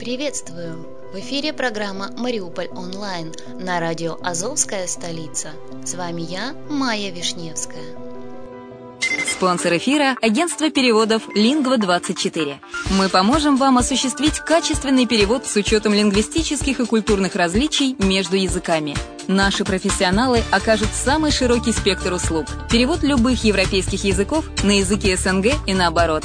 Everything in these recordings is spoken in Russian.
Приветствую! В эфире программа «Мариуполь онлайн» на радио «Азовская столица». С вами я, Майя Вишневская. Спонсор эфира – агентство переводов «Лингва24». Мы поможем вам осуществить качественный перевод с учетом лингвистических и культурных различий между языками. Наши профессионалы окажут самый широкий спектр услуг. Перевод любых европейских языков на языки СНГ и наоборот.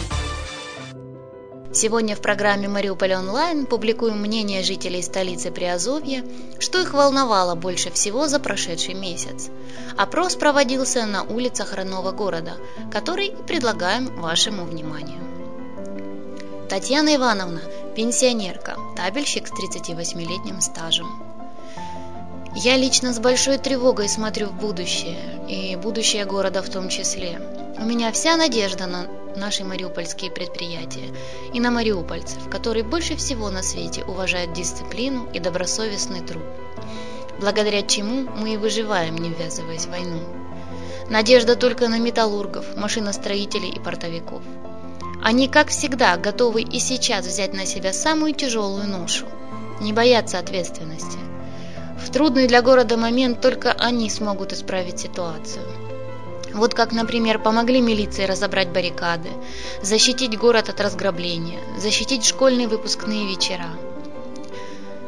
Сегодня в программе «Мариуполь онлайн» публикуем мнение жителей столицы Приазовья, что их волновало больше всего за прошедший месяц. Опрос проводился на улицах родного города, который предлагаем вашему вниманию. Татьяна Ивановна, пенсионерка, табельщик с 38-летним стажем. Я лично с большой тревогой смотрю в будущее, и будущее города в том числе. У меня вся надежда на наши мариупольские предприятия и на мариупольцев, которые больше всего на свете уважают дисциплину и добросовестный труд, благодаря чему мы и выживаем, не ввязываясь в войну. Надежда только на металлургов, машиностроителей и портовиков. Они, как всегда, готовы и сейчас взять на себя самую тяжелую ношу, не боятся ответственности. В трудный для города момент только они смогут исправить ситуацию. Вот как, например, помогли милиции разобрать баррикады, защитить город от разграбления, защитить школьные выпускные вечера.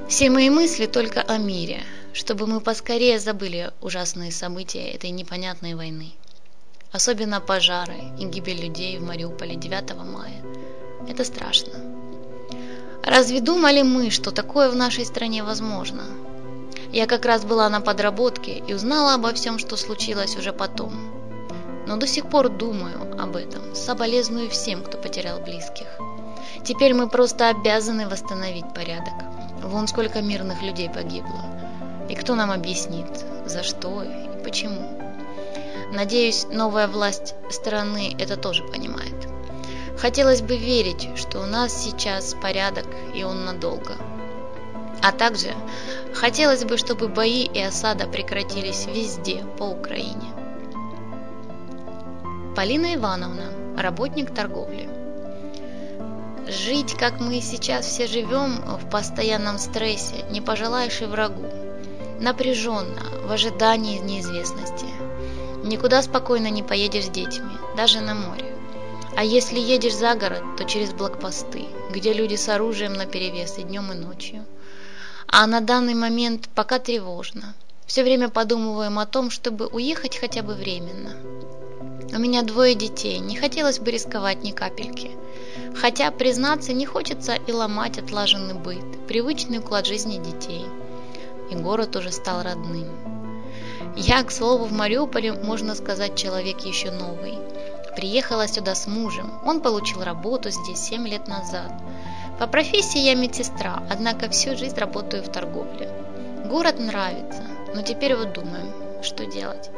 Все мои мысли только о мире, чтобы мы поскорее забыли ужасные события этой непонятной войны. Особенно пожары и гибель людей в Мариуполе 9 мая. Это страшно. Разве думали мы, что такое в нашей стране возможно? Я как раз была на подработке и узнала обо всем, что случилось уже потом но до сих пор думаю об этом, соболезную всем, кто потерял близких. Теперь мы просто обязаны восстановить порядок. Вон сколько мирных людей погибло. И кто нам объяснит, за что и почему? Надеюсь, новая власть страны это тоже понимает. Хотелось бы верить, что у нас сейчас порядок и он надолго. А также хотелось бы, чтобы бои и осада прекратились везде по Украине. Полина Ивановна, работник торговли. Жить, как мы сейчас все живем, в постоянном стрессе, не пожелаешь и врагу. Напряженно, в ожидании неизвестности. Никуда спокойно не поедешь с детьми, даже на море. А если едешь за город, то через блокпосты, где люди с оружием наперевес и днем, и ночью. А на данный момент пока тревожно. Все время подумываем о том, чтобы уехать хотя бы временно. У меня двое детей, не хотелось бы рисковать ни капельки. Хотя, признаться, не хочется и ломать отлаженный быт, привычный уклад жизни детей. И город уже стал родным. Я, к слову, в Мариуполе, можно сказать, человек еще новый. Приехала сюда с мужем. Он получил работу здесь 7 лет назад. По профессии я медсестра, однако всю жизнь работаю в торговле. Город нравится, но теперь вот думаем, что делать.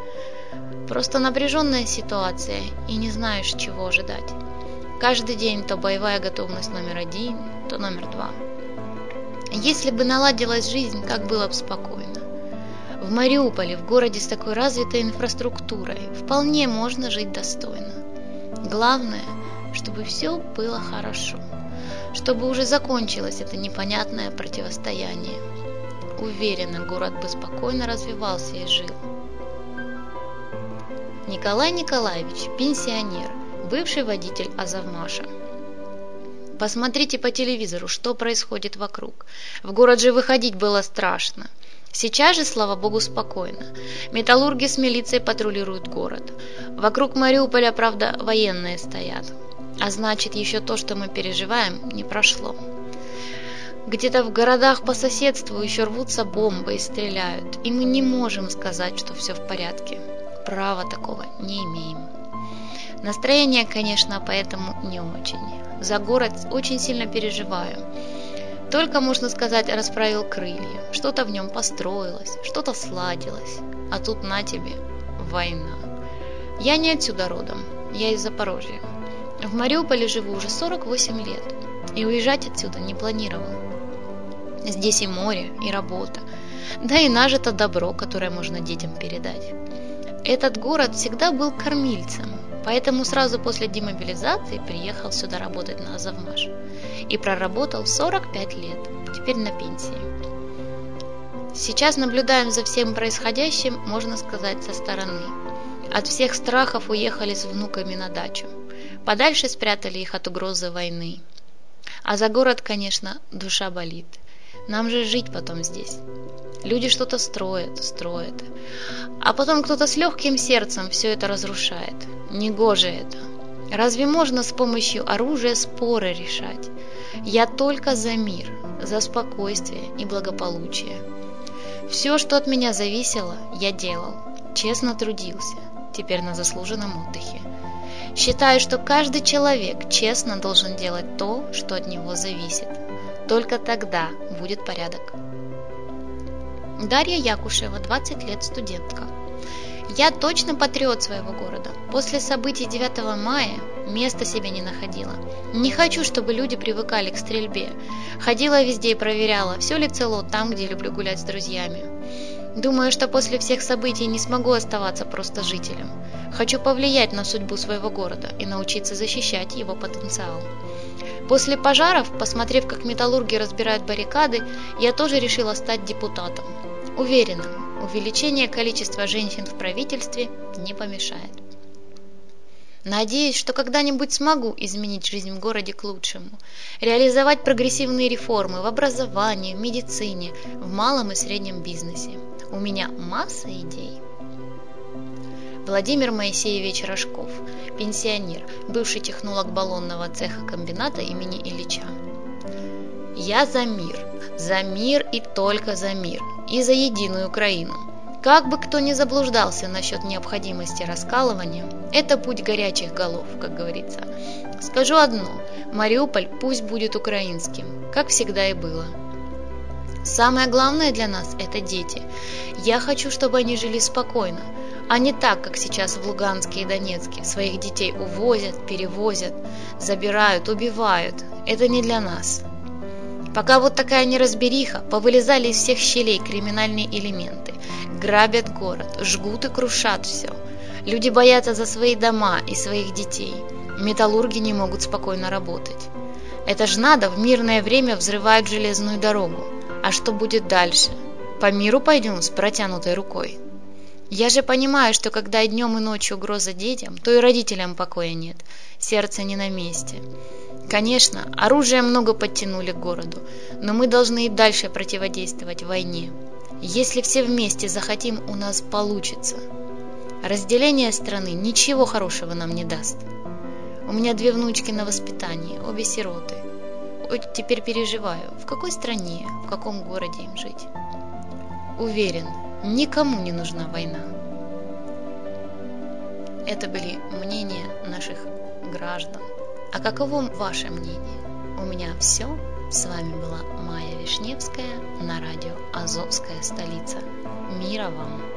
Просто напряженная ситуация и не знаешь, чего ожидать. Каждый день то боевая готовность номер один, то номер два. Если бы наладилась жизнь, как было бы спокойно. В Мариуполе, в городе с такой развитой инфраструктурой, вполне можно жить достойно. Главное, чтобы все было хорошо, чтобы уже закончилось это непонятное противостояние. Уверена, город бы спокойно развивался и жил. Николай Николаевич, пенсионер, бывший водитель Азовмаша. Посмотрите по телевизору, что происходит вокруг. В город же выходить было страшно. Сейчас же, слава богу, спокойно. Металлурги с милицией патрулируют город. Вокруг Мариуполя, правда, военные стоят. А значит, еще то, что мы переживаем, не прошло. Где-то в городах по соседству еще рвутся бомбы и стреляют, и мы не можем сказать, что все в порядке права такого не имеем. Настроение, конечно, поэтому не очень. За город очень сильно переживаю. Только, можно сказать, расправил крылья. Что-то в нем построилось, что-то сладилось. А тут на тебе война. Я не отсюда родом, я из Запорожья. В Мариуполе живу уже 48 лет и уезжать отсюда не планировал. Здесь и море, и работа, да и нажито добро, которое можно детям передать. Этот город всегда был кормильцем, поэтому сразу после демобилизации приехал сюда работать на Азовмаш. И проработал 45 лет, теперь на пенсии. Сейчас наблюдаем за всем происходящим, можно сказать, со стороны. От всех страхов уехали с внуками на дачу. Подальше спрятали их от угрозы войны. А за город, конечно, душа болит. Нам же жить потом здесь. Люди что-то строят, строят. А потом кто-то с легким сердцем все это разрушает. Негоже это. Разве можно с помощью оружия споры решать? Я только за мир, за спокойствие и благополучие. Все, что от меня зависело, я делал. Честно трудился. Теперь на заслуженном отдыхе. Считаю, что каждый человек честно должен делать то, что от него зависит. Только тогда будет порядок. Дарья Якушева, 20 лет, студентка. Я точно патриот своего города. После событий 9 мая места себе не находила. Не хочу, чтобы люди привыкали к стрельбе. Ходила везде и проверяла, все ли цело там, где люблю гулять с друзьями. Думаю, что после всех событий не смогу оставаться просто жителем. Хочу повлиять на судьбу своего города и научиться защищать его потенциал. После пожаров, посмотрев, как металлурги разбирают баррикады, я тоже решила стать депутатом. Уверена, увеличение количества женщин в правительстве не помешает. Надеюсь, что когда-нибудь смогу изменить жизнь в городе к лучшему, реализовать прогрессивные реформы в образовании, в медицине, в малом и среднем бизнесе. У меня масса идей. Владимир Моисеевич Рожков, пенсионер, бывший технолог баллонного цеха комбината имени Ильича. Я за мир, за мир и только за мир, и за единую Украину. Как бы кто ни заблуждался насчет необходимости раскалывания, это путь горячих голов, как говорится. Скажу одно, Мариуполь пусть будет украинским, как всегда и было. Самое главное для нас – это дети. Я хочу, чтобы они жили спокойно, а не так, как сейчас в Луганске и Донецке. Своих детей увозят, перевозят, забирают, убивают. Это не для нас. Пока вот такая неразбериха, повылезали из всех щелей криминальные элементы, грабят город, жгут и крушат все. Люди боятся за свои дома и своих детей. Металлурги не могут спокойно работать. Это ж надо, в мирное время взрывают железную дорогу. А что будет дальше? По миру пойдем с протянутой рукой. Я же понимаю, что когда днем и ночью угроза детям, то и родителям покоя нет, сердце не на месте. Конечно, оружие много подтянули к городу, но мы должны и дальше противодействовать войне. Если все вместе захотим, у нас получится. Разделение страны ничего хорошего нам не даст. У меня две внучки на воспитании, обе сироты. Ой, теперь переживаю, в какой стране, в каком городе им жить. Уверен, никому не нужна война. Это были мнения наших граждан. А каково ваше мнение? У меня все. С вами была Майя Вишневская на радио «Азовская столица». Мира вам!